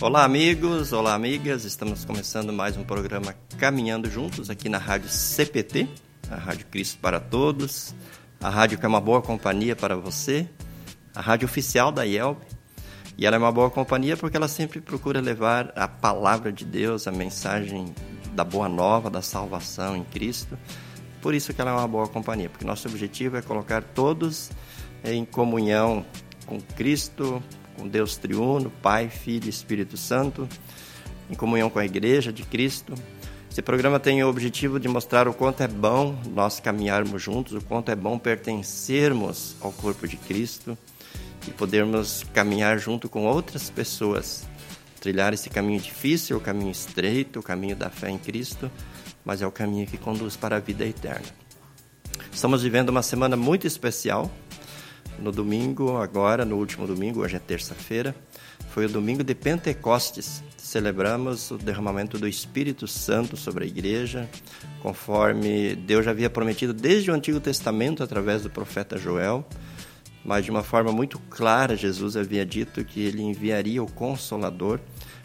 Olá, amigos, olá, amigas. Estamos começando mais um programa Caminhando Juntos aqui na Rádio CPT, a Rádio Cristo para Todos, a rádio que é uma boa companhia para você, a rádio oficial da IELB. E ela é uma boa companhia porque ela sempre procura levar a palavra de Deus, a mensagem da boa nova, da salvação em Cristo. Por isso que ela é uma boa companhia, porque nosso objetivo é colocar todos em comunhão com Cristo, com Deus triuno, Pai, Filho e Espírito Santo, em comunhão com a Igreja de Cristo. Esse programa tem o objetivo de mostrar o quanto é bom nós caminharmos juntos, o quanto é bom pertencermos ao corpo de Cristo e podermos caminhar junto com outras pessoas, trilhar esse caminho difícil, o caminho estreito, o caminho da fé em Cristo, mas é o caminho que conduz para a vida eterna. Estamos vivendo uma semana muito especial, no domingo, agora, no último domingo, hoje é terça-feira, foi o domingo de Pentecostes. Celebramos o derramamento do Espírito Santo sobre a igreja, conforme Deus já havia prometido desde o Antigo Testamento através do profeta Joel. Mas de uma forma muito clara, Jesus havia dito que ele enviaria o Consolador,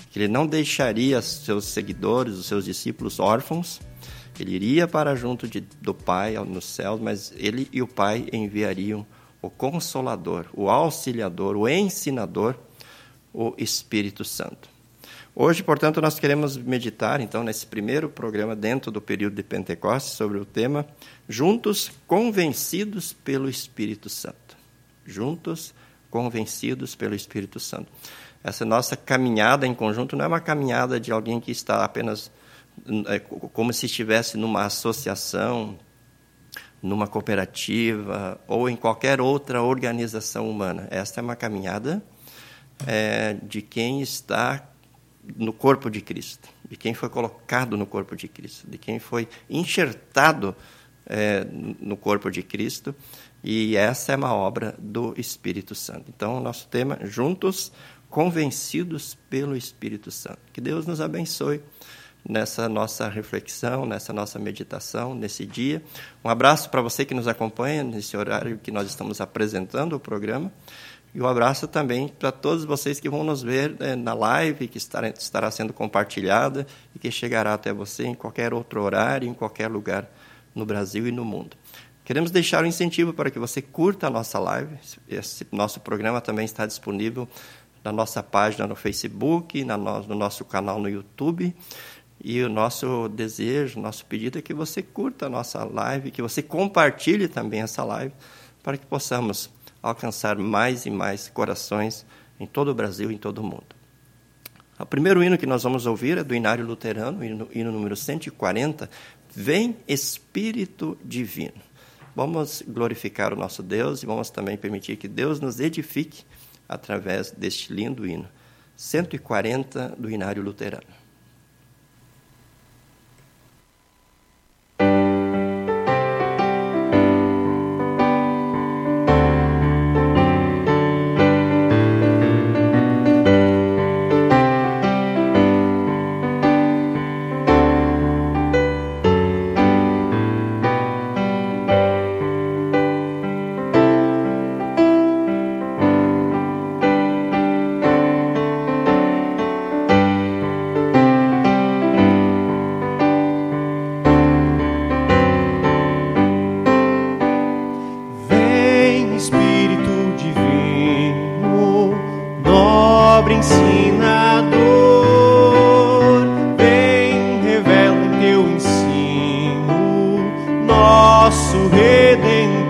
que ele não deixaria seus seguidores, os seus discípulos órfãos, ele iria para junto de, do Pai no céu, mas ele e o Pai enviariam o Consolador, o Auxiliador, o Ensinador, o Espírito Santo. Hoje, portanto, nós queremos meditar, então, nesse primeiro programa dentro do período de Pentecostes sobre o tema Juntos Convencidos pelo Espírito Santo. Juntos Convencidos pelo Espírito Santo. Essa nossa caminhada em conjunto não é uma caminhada de alguém que está apenas é, como se estivesse numa associação numa cooperativa ou em qualquer outra organização humana. Esta é uma caminhada é, de quem está no corpo de Cristo, de quem foi colocado no corpo de Cristo, de quem foi enxertado é, no corpo de Cristo. E essa é uma obra do Espírito Santo. Então, o nosso tema, juntos, convencidos pelo Espírito Santo. Que Deus nos abençoe nessa nossa reflexão, nessa nossa meditação, nesse dia. Um abraço para você que nos acompanha nesse horário que nós estamos apresentando o programa. E um abraço também para todos vocês que vão nos ver né, na live, que estará, sendo compartilhada e que chegará até você em qualquer outro horário, em qualquer lugar no Brasil e no mundo. Queremos deixar um incentivo para que você curta a nossa live. Esse nosso programa também está disponível na nossa página no Facebook, no nosso canal no YouTube. E o nosso desejo, nosso pedido é que você curta a nossa live, que você compartilhe também essa live, para que possamos alcançar mais e mais corações em todo o Brasil e em todo o mundo. O primeiro hino que nós vamos ouvir é do Inário Luterano, hino, hino número 140, Vem Espírito Divino. Vamos glorificar o nosso Deus e vamos também permitir que Deus nos edifique através deste lindo hino. 140 do Inário Luterano. nosso redentor.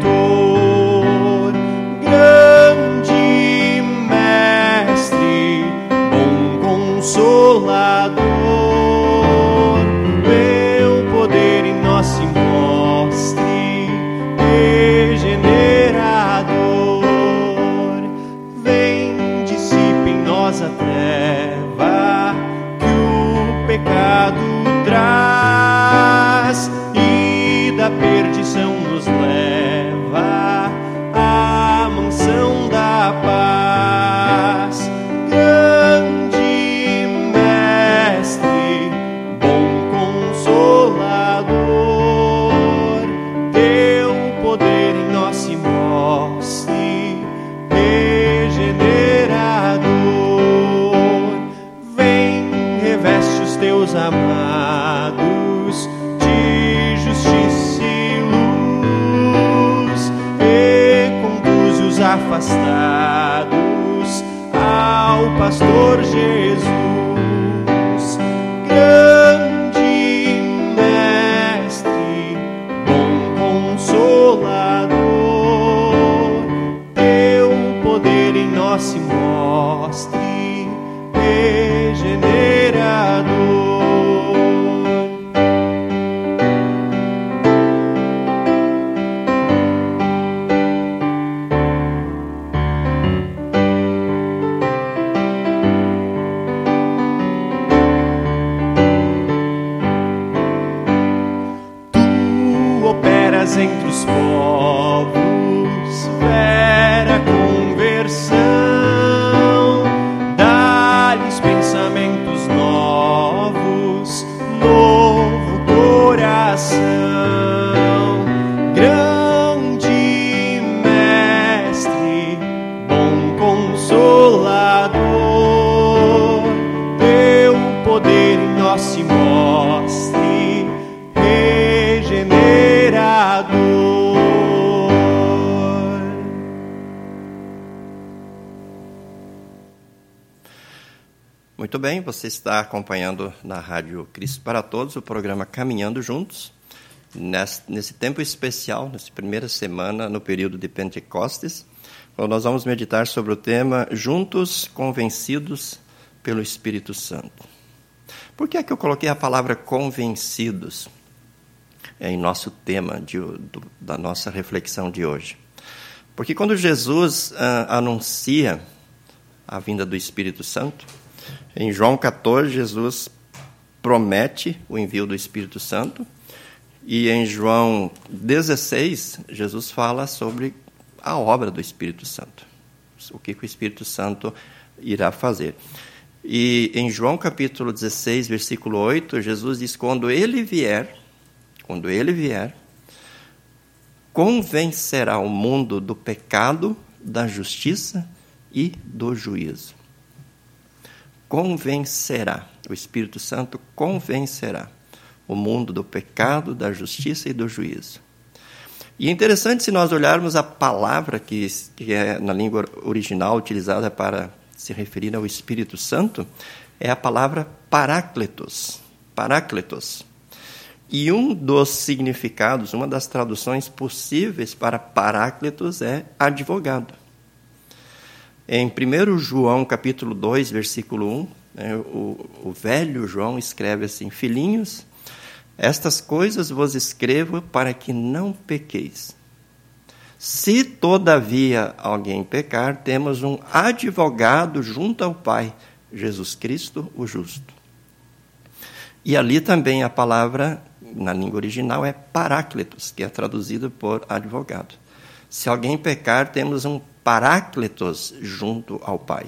Afastados ao pastor Jesus. Muito bem, você está acompanhando na Rádio Cristo para Todos o programa Caminhando Juntos. Nesse, tempo especial, nessa primeira semana, no período de Pentecostes, nós vamos meditar sobre o tema Juntos Convencidos pelo Espírito Santo. Por que é que eu coloquei a palavra convencidos em nosso tema de, do, da nossa reflexão de hoje? Porque quando Jesus ah, anuncia a vinda do Espírito Santo, em João 14, Jesus promete o envio do Espírito Santo. E em João 16, Jesus fala sobre a obra do Espírito Santo. O que, o Espírito Santo irá fazer. E em João capítulo 16, versículo 8, Jesus diz: Quando ele vier, quando ele vier, convencerá o mundo do pecado, da justiça e do juízo convencerá, o Espírito Santo convencerá o mundo do pecado, da justiça e do juízo. E é interessante se nós olharmos a palavra que, que é na língua original utilizada para se referir ao Espírito Santo, é a palavra parácletos. Parácletos. E um dos significados, uma das traduções possíveis para parácletos é advogado. Em 1 João capítulo 2, versículo 1, né, o, o velho João escreve assim: Filhinhos, estas coisas vos escrevo para que não pequeis. Se todavia alguém pecar, temos um advogado junto ao Pai, Jesus Cristo, o justo. E ali também a palavra, na língua original, é paráclitos, que é traduzido por advogado. Se alguém pecar, temos um paráclitos junto ao Pai,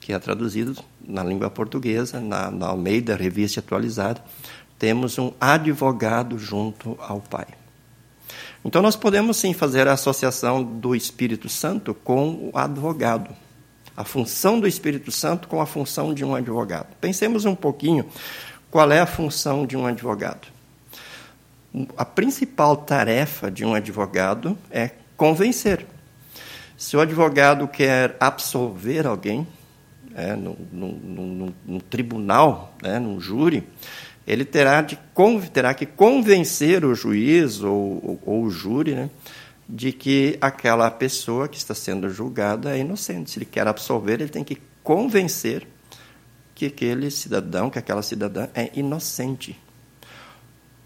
que é traduzido na língua portuguesa, na, na Almeida, revista atualizada, temos um advogado junto ao Pai. Então, nós podemos sim fazer a associação do Espírito Santo com o advogado. A função do Espírito Santo com a função de um advogado. Pensemos um pouquinho qual é a função de um advogado. A principal tarefa de um advogado é convencer. Se o advogado quer absolver alguém, é, num, num, num, tribunal, né, num júri, ele terá, de, terá que convencer o juiz ou, ou, ou o júri né, de que aquela pessoa que está sendo julgada é inocente. Se ele quer absolver, ele tem que convencer que aquele cidadão, que aquela cidadã é inocente.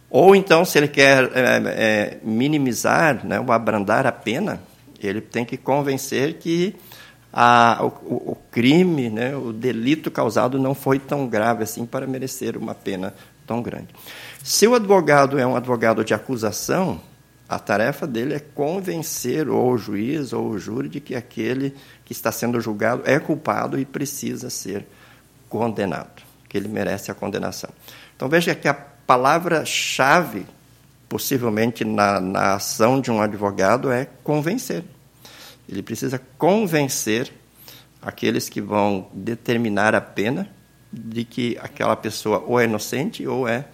Ou então, se ele quer é, é, minimizar né, ou abrandar a pena, ele tem que convencer que a, o, o, crime, né, o delito causado não foi tão grave assim para merecer uma pena tão grande. Se o advogado é um advogado de acusação, a tarefa dele é convencer ou o juiz ou o júri de que aquele que está sendo julgado é culpado e precisa ser condenado, que ele merece a condenação. Então veja que a palavra-chave possivelmente na, na ação de um advogado é convencer. Ele precisa convencer aqueles que vão determinar a pena de que aquela pessoa ou é inocente ou é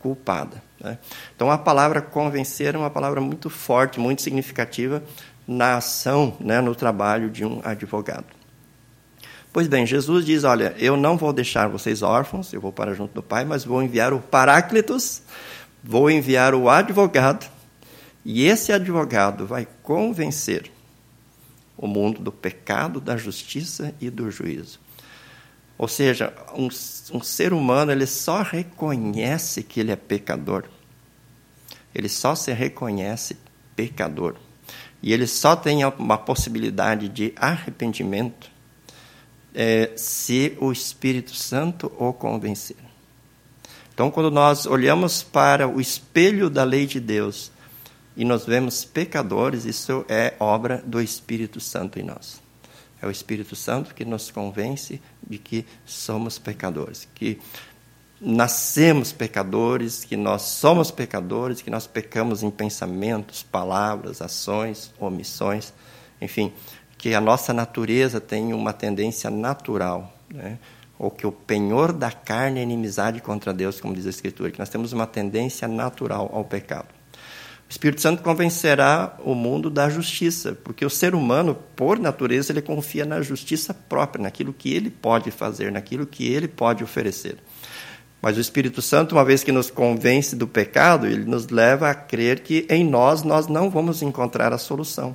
culpada. Né? Então, a palavra convencer é uma palavra muito forte, muito significativa na ação, né, no trabalho de um advogado. Pois bem, Jesus diz: Olha, eu não vou deixar vocês órfãos, eu vou para junto do Pai, mas vou enviar o Paráclitos, vou enviar o advogado, e esse advogado vai convencer o mundo do pecado, da justiça e do juízo. Ou seja, um, um ser humano ele só reconhece que ele é pecador. Ele só se reconhece pecador. E ele só tem uma possibilidade de arrependimento é, se o Espírito Santo o convencer. Então, quando nós olhamos para o espelho da lei de Deus e nós vemos pecadores, isso é obra do Espírito Santo em nós. É o Espírito Santo que nos convence de que somos pecadores, que nascemos pecadores, que nós somos pecadores, que nós pecamos em pensamentos, palavras, ações, omissões, enfim, que a nossa natureza tem uma tendência natural, né? Ou que o penhor da carne é inimizade contra Deus, como diz a Escritura, que nós temos uma tendência natural ao pecado. O Espírito Santo convencerá o mundo da justiça, porque o ser humano, por natureza, ele confia na justiça própria, naquilo que ele pode fazer, naquilo que ele pode oferecer. Mas o Espírito Santo, uma vez que nos convence do pecado, ele nos leva a crer que em nós nós não vamos encontrar a solução,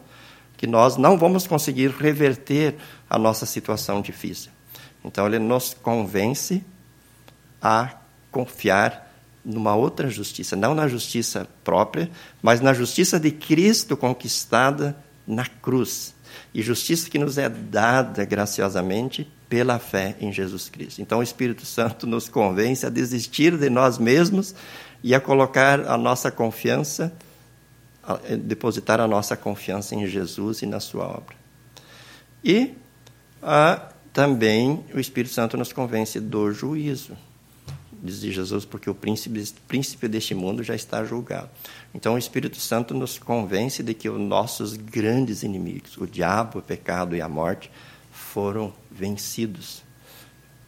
que nós não vamos conseguir reverter a nossa situação difícil. Então ele nos convence a confiar numa outra justiça, não na justiça própria, mas na justiça de Cristo conquistada na cruz. E justiça que nos é dada graciosamente pela fé em Jesus Cristo. Então o Espírito Santo nos convence a desistir de nós mesmos e a colocar a nossa confiança, a depositar a nossa confiança em Jesus e na sua obra. E a, também o Espírito Santo nos convence do juízo diz Jesus, porque o príncipe, príncipe deste mundo já está julgado. Então o Espírito Santo nos convence de que os nossos grandes inimigos, o diabo, o pecado e a morte, foram vencidos.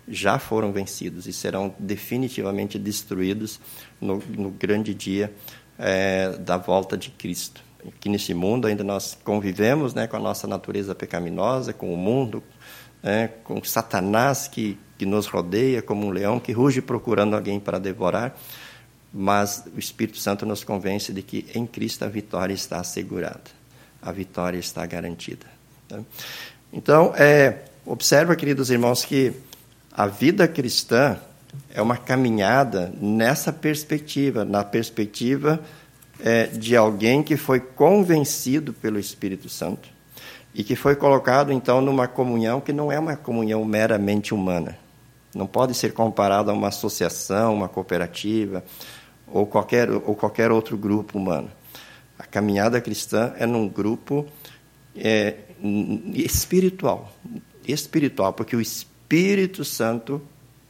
Já foram vencidos e serão definitivamente destruídos no, no grande dia é, da volta de Cristo. Aqui nesse mundo ainda nós convivemos né, com a nossa natureza pecaminosa, com o mundo, é, com Satanás que que nos rodeia como um leão que ruge procurando alguém para devorar, mas o Espírito Santo nos convence de que em Cristo a vitória está assegurada, a vitória está garantida. Né? Então, é, observa, queridos irmãos, que a vida cristã é uma caminhada nessa perspectiva, na perspectiva é, de alguém que foi convencido pelo Espírito Santo e que foi colocado então numa comunhão que não é uma comunhão meramente humana. Não pode ser comparado a uma associação, uma cooperativa ou qualquer, ou qualquer outro grupo humano. A caminhada cristã é num grupo é, espiritual, espiritual, porque o Espírito Santo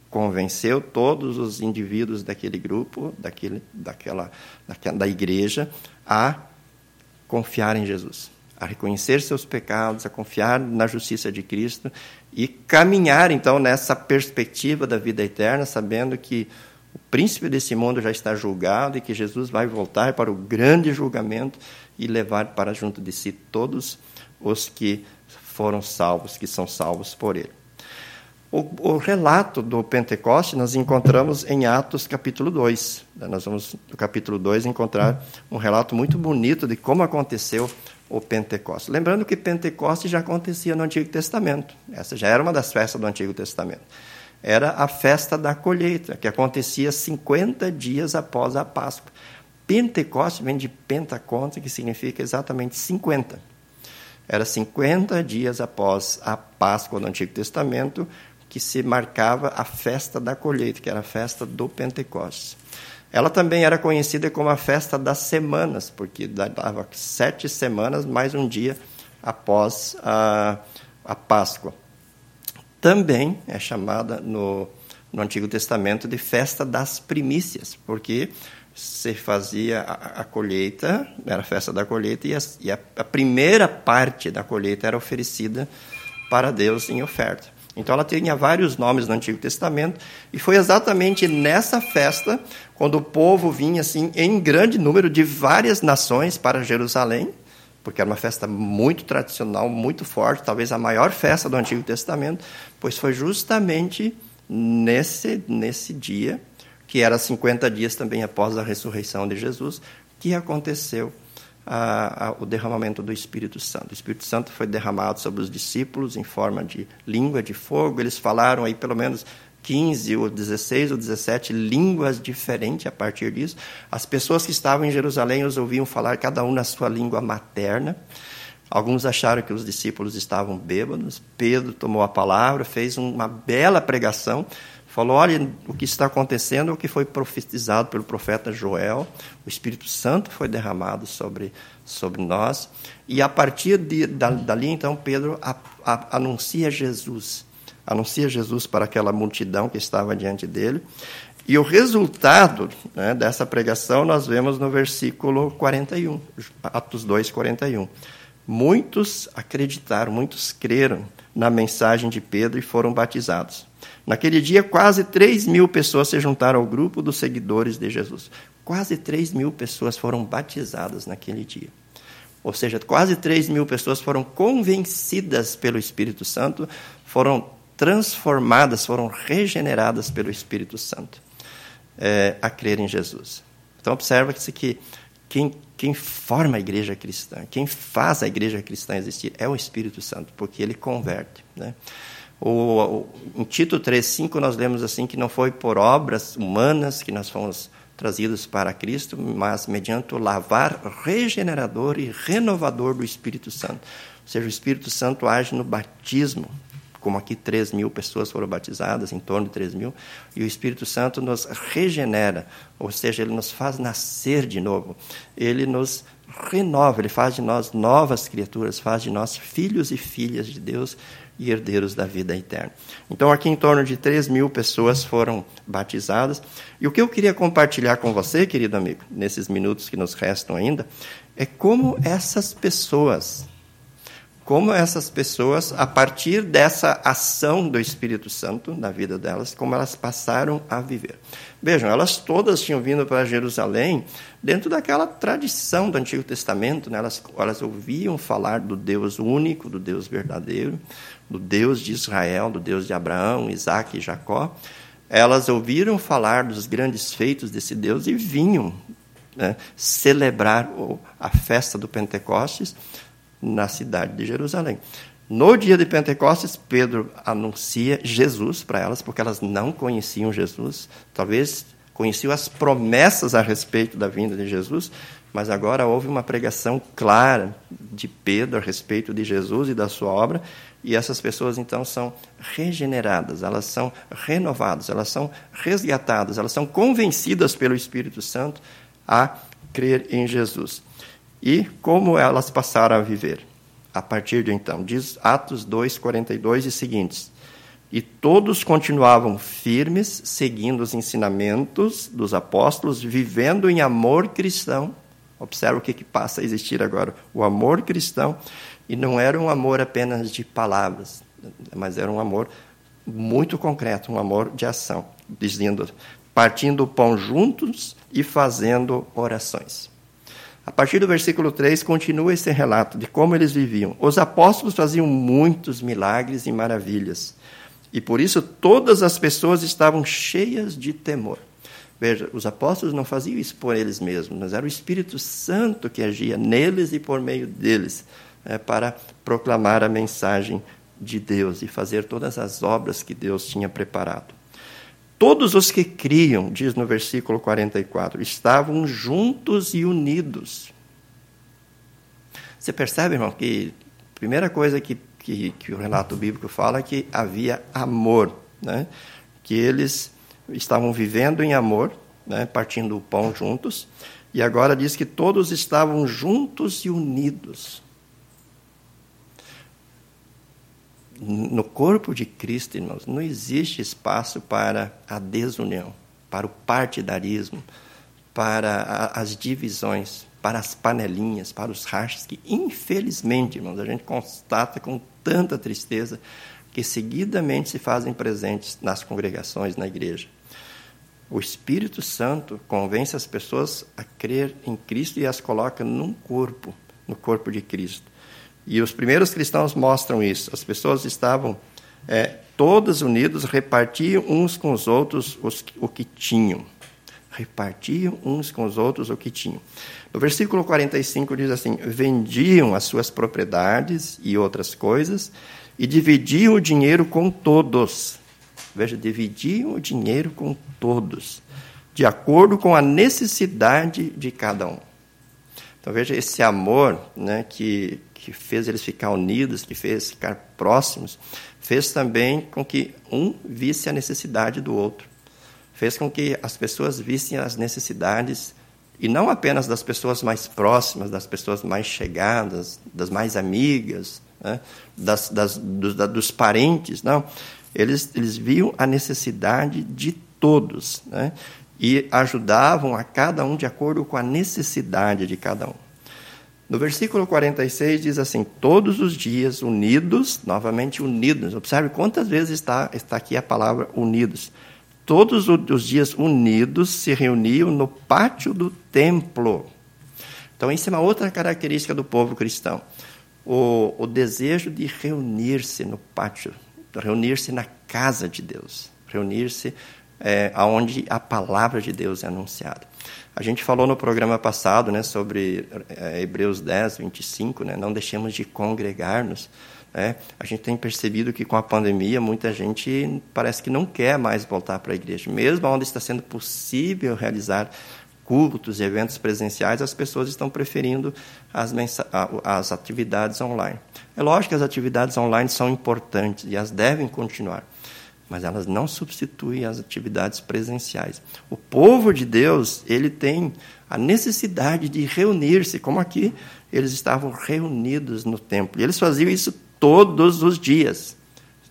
convenceu todos os indivíduos daquele grupo, daquele, daquela, daquela, da igreja, a confiar em Jesus, a reconhecer seus pecados, a confiar na justiça de Cristo e caminhar então nessa perspectiva da vida eterna, sabendo que o príncipe desse mundo já está julgado e que Jesus vai voltar para o grande julgamento e levar para junto de si todos os que foram salvos, que são salvos por ele. O, o relato do Pentecoste nós encontramos em Atos capítulo 2. Nós vamos, no capítulo 2, encontrar um relato muito bonito de como aconteceu o Pentecostes. Lembrando que Pentecostes já acontecia no Antigo Testamento. Essa já era uma das festas do Antigo Testamento. Era a festa da colheita, que acontecia 50 dias após a Páscoa. Pentecostes vem de Pentaconte, que significa exatamente 50. Era 50 dias após a Páscoa do Antigo Testamento que se marcava a festa da colheita, que era a festa do Pentecostes. Ela também era conhecida como a festa das semanas, porque dava sete semanas mais um dia após a, a Páscoa. Também é chamada no, no Antigo Testamento de festa das primícias, porque se fazia a, a colheita, era a festa da colheita, e, a, e a, a primeira parte da colheita era oferecida para Deus em oferta. Então ela tinha vários nomes no Antigo Testamento e foi exatamente nessa festa quando o povo vinha assim em grande número de várias nações para Jerusalém, porque era uma festa muito tradicional, muito forte, talvez a maior festa do Antigo Testamento, pois foi justamente nesse nesse dia, que era 50 dias também após a ressurreição de Jesus, que aconteceu a, a, o derramamento do Espírito Santo. O Espírito Santo foi derramado sobre os discípulos em forma de língua de fogo. Eles falaram aí pelo menos 15 ou 16 ou 17 línguas diferentes a partir disso. As pessoas que estavam em Jerusalém os ouviam falar cada um na sua língua materna. Alguns acharam que os discípulos estavam bêbados. Pedro tomou a palavra, fez uma bela pregação Falou: olha, o que está acontecendo é o que foi profetizado pelo profeta Joel. O Espírito Santo foi derramado sobre, sobre nós. E a partir de, da, dali, então, Pedro a, a, anuncia Jesus. Anuncia Jesus para aquela multidão que estava diante dele. E o resultado né, dessa pregação nós vemos no versículo 41, Atos 2, 41. Muitos acreditaram, muitos creram na mensagem de Pedro e foram batizados. Naquele dia, quase 3 mil pessoas se juntaram ao grupo dos seguidores de Jesus. Quase 3 mil pessoas foram batizadas naquele dia. Ou seja, quase 3 mil pessoas foram convencidas pelo Espírito Santo, foram transformadas, foram regeneradas pelo Espírito Santo é, a crer em Jesus. Então, observa-se que quem, quem forma a igreja cristã, quem faz a igreja cristã existir é o Espírito Santo, porque ele converte. Né? O, o, em Tito 3,5 nós lemos assim que não foi por obras humanas que nós fomos trazidos para Cristo, mas mediante o lavar regenerador e renovador do Espírito Santo. Ou seja, o Espírito Santo age no batismo, como aqui 3 mil pessoas foram batizadas, em torno de 3 mil, e o Espírito Santo nos regenera, ou seja, ele nos faz nascer de novo, ele nos renova, ele faz de nós novas criaturas, faz de nós filhos e filhas de Deus e herdeiros da vida eterna. Então, aqui em torno de 3 mil pessoas foram batizadas. E o que eu queria compartilhar com você, querido amigo, nesses minutos que nos restam ainda, é como essas pessoas como essas pessoas, a partir dessa ação do Espírito Santo na vida delas, como elas passaram a viver. Vejam, elas todas tinham vindo para Jerusalém dentro daquela tradição do Antigo Testamento, né? elas, elas ouviam falar do Deus único, do Deus verdadeiro, do Deus de Israel, do Deus de Abraão, Isaac e Jacó. Elas ouviram falar dos grandes feitos desse Deus e vinham né, celebrar a festa do Pentecostes na cidade de Jerusalém. No dia de Pentecostes, Pedro anuncia Jesus para elas, porque elas não conheciam Jesus, talvez conheciam as promessas a respeito da vinda de Jesus, mas agora houve uma pregação clara de Pedro a respeito de Jesus e da sua obra, e essas pessoas então são regeneradas, elas são renovadas, elas são resgatadas, elas são convencidas pelo Espírito Santo a crer em Jesus. E como elas passaram a viver? A partir de então, diz Atos 2, 42 e seguintes. E todos continuavam firmes, seguindo os ensinamentos dos apóstolos, vivendo em amor cristão. Observa o que, que passa a existir agora: o amor cristão. E não era um amor apenas de palavras, mas era um amor muito concreto, um amor de ação, dizendo, partindo o pão juntos e fazendo orações. A partir do versículo 3, continua esse relato de como eles viviam. Os apóstolos faziam muitos milagres e maravilhas, e por isso todas as pessoas estavam cheias de temor. Veja, os apóstolos não faziam isso por eles mesmos, mas era o Espírito Santo que agia neles e por meio deles é, para proclamar a mensagem de Deus e fazer todas as obras que Deus tinha preparado. Todos os que criam, diz no versículo 44, estavam juntos e unidos. Você percebe, irmão, que a primeira coisa que, que, que o relato bíblico fala é que havia amor, né? que eles estavam vivendo em amor, né? partindo o pão juntos, e agora diz que todos estavam juntos e unidos. No corpo de Cristo, irmãos, não existe espaço para a desunião, para o partidarismo, para as divisões, para as panelinhas, para os rachas, que infelizmente, irmãos, a gente constata com tanta tristeza que seguidamente se fazem presentes nas congregações, na igreja. O Espírito Santo convence as pessoas a crer em Cristo e as coloca num corpo, no corpo de Cristo. E os primeiros cristãos mostram isso. As pessoas estavam é, todos unidos, repartiam uns com os outros os, o que tinham. Repartiam uns com os outros o que tinham. No versículo 45 diz assim: vendiam as suas propriedades e outras coisas e dividiam o dinheiro com todos. Veja, dividiam o dinheiro com todos, de acordo com a necessidade de cada um. Então veja esse amor né, que, que fez eles ficar unidos, que fez ficar próximos, fez também com que um visse a necessidade do outro. Fez com que as pessoas vissem as necessidades, e não apenas das pessoas mais próximas, das pessoas mais chegadas, das mais amigas, né, das, das, dos, da, dos parentes, não. Eles, eles viam a necessidade de todos. Né? e ajudavam a cada um de acordo com a necessidade de cada um. No versículo 46 diz assim: todos os dias unidos, novamente unidos. Observe quantas vezes está, está aqui a palavra unidos. Todos os dias unidos se reuniam no pátio do templo. Então, isso é uma outra característica do povo cristão. O, o desejo de reunir-se no pátio, reunir-se na casa de Deus, reunir-se é, onde a palavra de Deus é anunciada. A gente falou no programa passado né, sobre é, Hebreus 10, 25, né, não deixemos de congregar-nos. Né? A gente tem percebido que com a pandemia muita gente parece que não quer mais voltar para a igreja. Mesmo onde está sendo possível realizar cultos e eventos presenciais, as pessoas estão preferindo as, as atividades online. É lógico que as atividades online são importantes e as devem continuar mas elas não substituem as atividades presenciais. O povo de Deus, ele tem a necessidade de reunir-se, como aqui eles estavam reunidos no templo. E eles faziam isso todos os dias.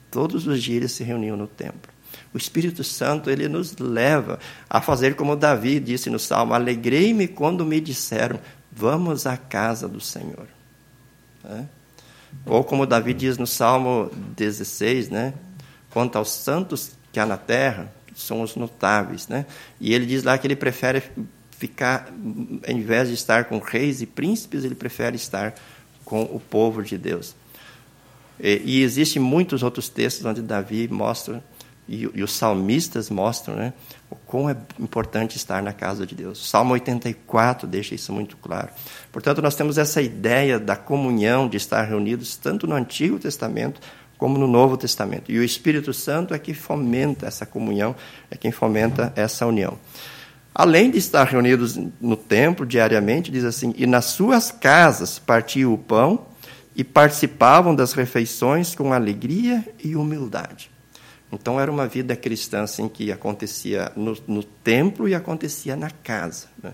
Todos os dias eles se reuniam no templo. O Espírito Santo, ele nos leva a fazer como Davi disse no Salmo: Alegrei-me quando me disseram, vamos à casa do Senhor. É? Ou como Davi diz no Salmo 16, né? Quanto aos santos que há na terra, são os notáveis. Né? E ele diz lá que ele prefere ficar, em vez de estar com reis e príncipes, ele prefere estar com o povo de Deus. E, e existem muitos outros textos onde Davi mostra, e, e os salmistas mostram, né, o quão é importante estar na casa de Deus. O Salmo 84 deixa isso muito claro. Portanto, nós temos essa ideia da comunhão, de estar reunidos tanto no Antigo Testamento como no Novo Testamento. E o Espírito Santo é que fomenta essa comunhão, é quem fomenta essa união. Além de estar reunidos no templo diariamente, diz assim: e nas suas casas partiam o pão e participavam das refeições com alegria e humildade. Então era uma vida cristã assim que acontecia no, no templo e acontecia na casa. Né?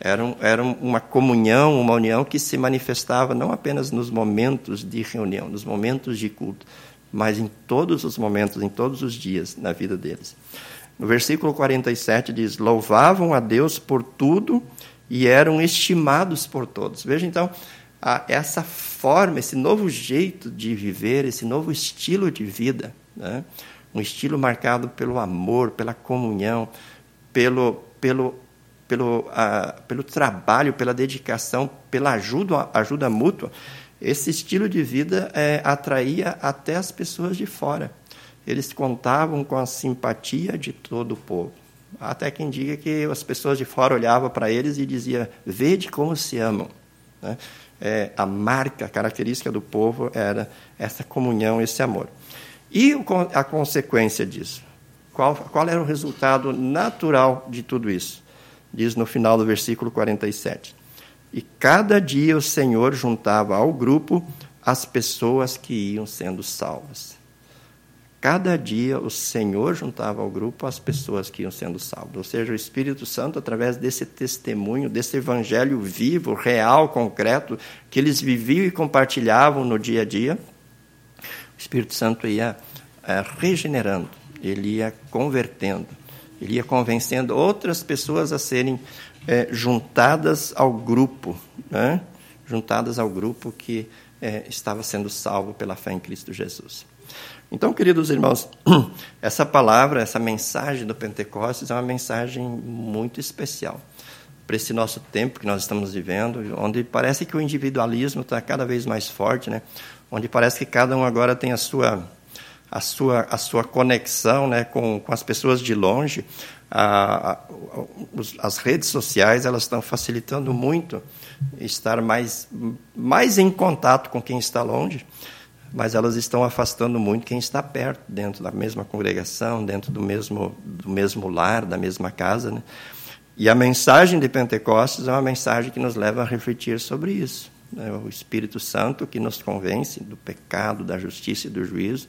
Era, era uma comunhão, uma união que se manifestava não apenas nos momentos de reunião, nos momentos de culto, mas em todos os momentos, em todos os dias na vida deles. No versículo 47 diz: Louvavam a Deus por tudo e eram estimados por todos. Veja então essa forma, esse novo jeito de viver, esse novo estilo de vida, né? um estilo marcado pelo amor, pela comunhão, pelo, pelo, pelo, uh, pelo trabalho, pela dedicação, pela ajuda, ajuda mútua esse estilo de vida é, atraía até as pessoas de fora. Eles contavam com a simpatia de todo o povo. Até quem diga que as pessoas de fora olhavam para eles e diziam: Vede como se amam. Né? É, a marca, a característica do povo era essa comunhão, esse amor. E a consequência disso? Qual, qual era o resultado natural de tudo isso? Diz no final do versículo 47. E cada dia o Senhor juntava ao grupo as pessoas que iam sendo salvas. Cada dia o Senhor juntava ao grupo as pessoas que iam sendo salvas. Ou seja, o Espírito Santo, através desse testemunho, desse evangelho vivo, real, concreto, que eles viviam e compartilhavam no dia a dia, o Espírito Santo ia é, regenerando, ele ia convertendo, ele ia convencendo outras pessoas a serem é, juntadas ao grupo, né? juntadas ao grupo que é, estava sendo salvo pela fé em Cristo Jesus. Então, queridos irmãos, essa palavra, essa mensagem do Pentecostes é uma mensagem muito especial para esse nosso tempo que nós estamos vivendo, onde parece que o individualismo está cada vez mais forte, né? onde parece que cada um agora tem a sua a sua, a sua conexão né, com, com as pessoas de longe. A, a, as redes sociais elas estão facilitando muito estar mais, mais em contato com quem está longe, mas elas estão afastando muito quem está perto, dentro da mesma congregação, dentro do mesmo, do mesmo lar, da mesma casa. Né? E a mensagem de Pentecostes é uma mensagem que nos leva a refletir sobre isso. Né? O Espírito Santo que nos convence do pecado, da justiça e do juízo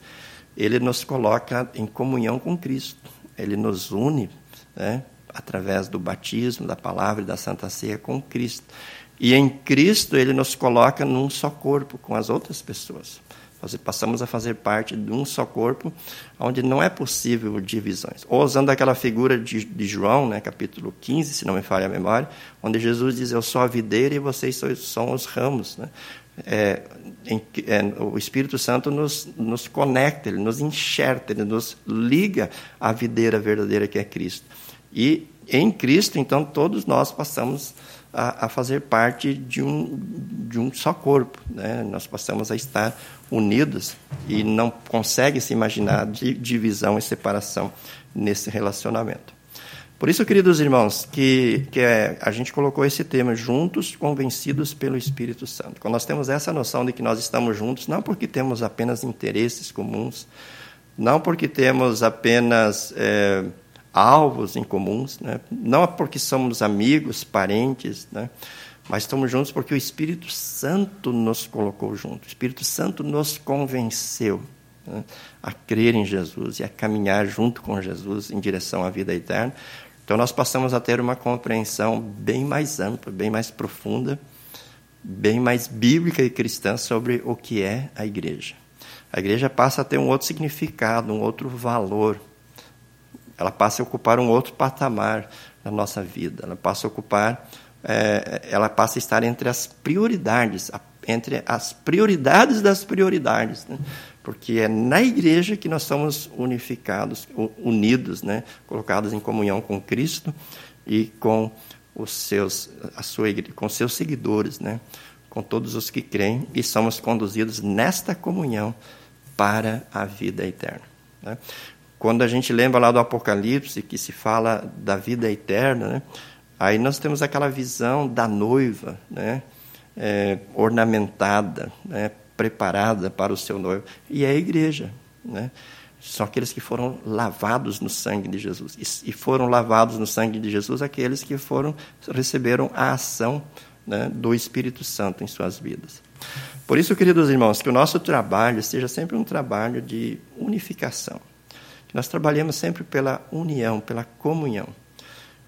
ele nos coloca em comunhão com Cristo. Ele nos une, né, através do batismo, da palavra e da Santa Ceia com Cristo. E em Cristo ele nos coloca num só corpo com as outras pessoas. Nós passamos a fazer parte de um só corpo, onde não é possível divisões. Ou usando aquela figura de, de João, né, capítulo 15, se não me falha a memória, onde Jesus diz: Eu sou a videira e vocês são os ramos. Né? É, em, é, o Espírito Santo nos, nos conecta, ele nos enxerta, ele nos liga à videira verdadeira que é Cristo. E em Cristo, então, todos nós passamos a, a fazer parte de um, de um só corpo. Né? Nós passamos a estar unidos e não consegue se imaginar divisão e separação nesse relacionamento. Por isso, queridos irmãos, que, que é, a gente colocou esse tema, juntos convencidos pelo Espírito Santo. Quando nós temos essa noção de que nós estamos juntos, não porque temos apenas interesses comuns, não porque temos apenas é, alvos em comuns, né? não porque somos amigos, parentes, né? mas estamos juntos porque o Espírito Santo nos colocou juntos, o Espírito Santo nos convenceu né? a crer em Jesus e a caminhar junto com Jesus em direção à vida eterna, então nós passamos a ter uma compreensão bem mais ampla, bem mais profunda, bem mais bíblica e cristã sobre o que é a igreja. A igreja passa a ter um outro significado, um outro valor. Ela passa a ocupar um outro patamar na nossa vida. Ela passa a ocupar, é, ela passa a estar entre as prioridades, entre as prioridades das prioridades. Né? Porque é na igreja que nós somos unificados, unidos, né? colocados em comunhão com Cristo e com os seus, a sua igreja, com seus seguidores, né? com todos os que creem e somos conduzidos nesta comunhão para a vida eterna. Né? Quando a gente lembra lá do Apocalipse que se fala da vida eterna, né? aí nós temos aquela visão da noiva, né? É, ornamentada, né? Preparada para o seu noivo. E é a igreja. Né? São aqueles que foram lavados no sangue de Jesus. E foram lavados no sangue de Jesus aqueles que foram receberam a ação né, do Espírito Santo em suas vidas. Por isso, queridos irmãos, que o nosso trabalho seja sempre um trabalho de unificação. Que nós trabalhemos sempre pela união, pela comunhão.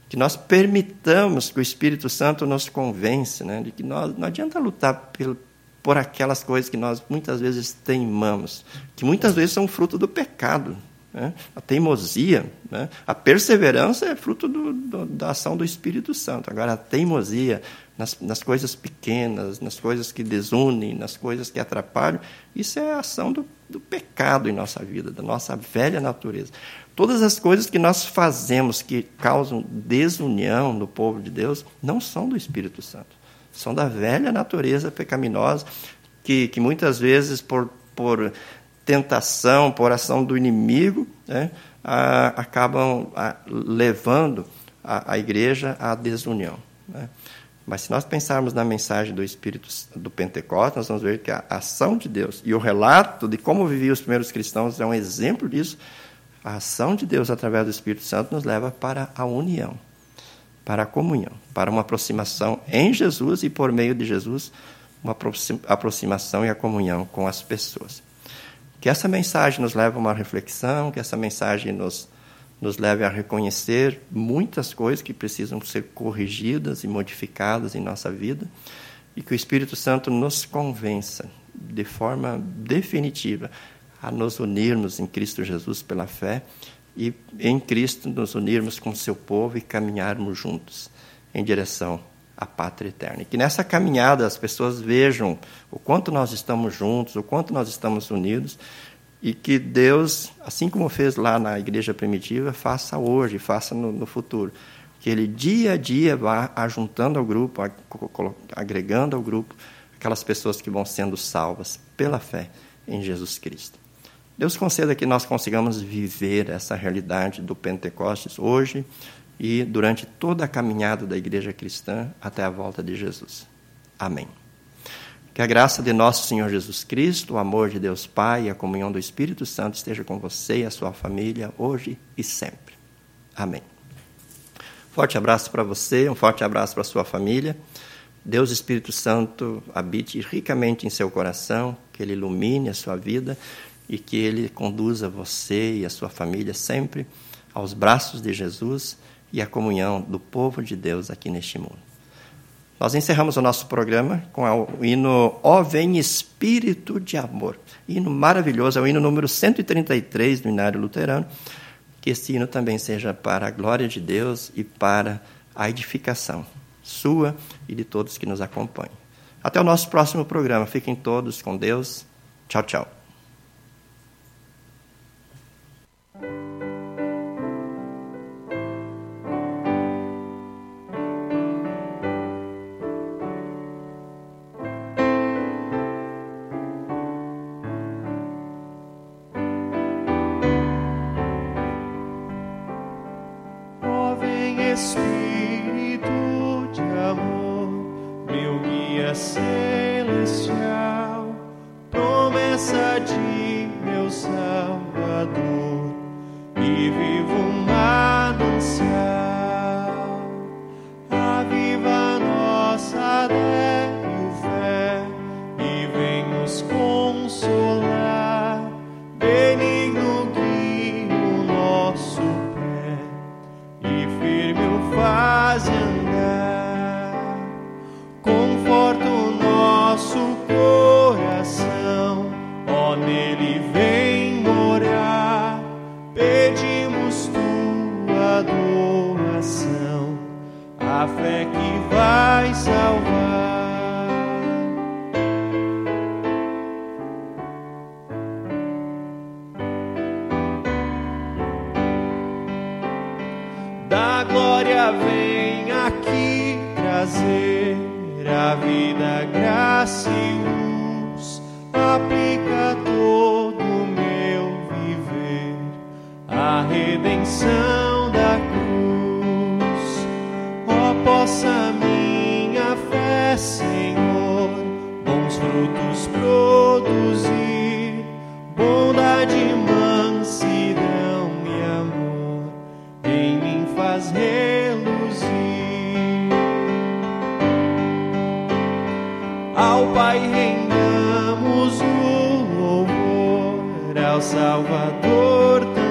Que nós permitamos que o Espírito Santo nos convença né, de que nós, não adianta lutar pelo, por aquelas coisas que nós muitas vezes teimamos, que muitas vezes são fruto do pecado. Né? A teimosia, né? a perseverança é fruto do, do, da ação do Espírito Santo. Agora, a teimosia nas, nas, coisas pequenas, nas coisas que desunem, nas coisas que atrapalham, isso é a ação do, do pecado em nossa vida, da nossa velha natureza. Todas as coisas que nós fazemos que causam desunião no povo de Deus não são do Espírito Santo são da velha natureza pecaminosa, que, que muitas vezes, por, por tentação, por ação do inimigo, né, a, acabam a, levando a, a, igreja à desunião. Né. Mas se nós pensarmos na mensagem do Espírito do Pentecostes, nós vamos ver que a ação de Deus e o relato de como viviam os primeiros cristãos é um exemplo disso. A ação de Deus através do Espírito Santo nos leva para a união para a comunhão, para uma aproximação em Jesus e por meio de Jesus, uma aproximação e a comunhão com as pessoas. Que essa mensagem nos leve a uma reflexão, que essa mensagem nos, nos leve a reconhecer muitas coisas que precisam ser corrigidas e modificadas em nossa vida, e que o Espírito Santo nos convença de forma definitiva a nos unirmos em Cristo Jesus pela fé e em Cristo nos unirmos com o seu povo e caminharmos juntos em direção à pátria eterna. E que nessa caminhada as pessoas vejam o quanto nós estamos juntos, o quanto nós estamos unidos E que Deus, assim como fez lá na igreja primitiva, faça hoje, faça no, no futuro. Que Ele dia a dia vá ajuntando ao grupo, agregando ao grupo aquelas pessoas que vão sendo salvas pela fé em Jesus Cristo. Deus conceda que nós consigamos viver essa realidade do Pentecostes hoje e durante toda a caminhada da igreja cristã até a volta de Jesus. Amém. Que a graça de nosso Senhor Jesus Cristo, o amor de Deus Pai e a comunhão do Espírito Santo esteja com você e a sua família hoje e sempre. Amém. Forte abraço para você, um forte abraço para a sua família. Deus Espírito Santo habite ricamente em seu coração, que ele ilumine a sua vida e que ele conduza você e a sua família sempre aos braços de Jesus e à comunhão do povo de Deus aqui neste mundo. Nós encerramos o nosso programa com o hino Ó Vem Espírito de Amor. Hino maravilhoso, é o hino número 133 do Inário Luterano. Que esse hino também seja para a glória de Deus e para a edificação sua e de todos que nos acompanham. Até o nosso próximo programa. Fiquem todos com Deus. Tchau, tchau. nosso coração, ó nele vem morar, pedimos tua adoração, a fé que vai. a vida, graça e luz, aplica todo o meu viver, a redenção. Salvador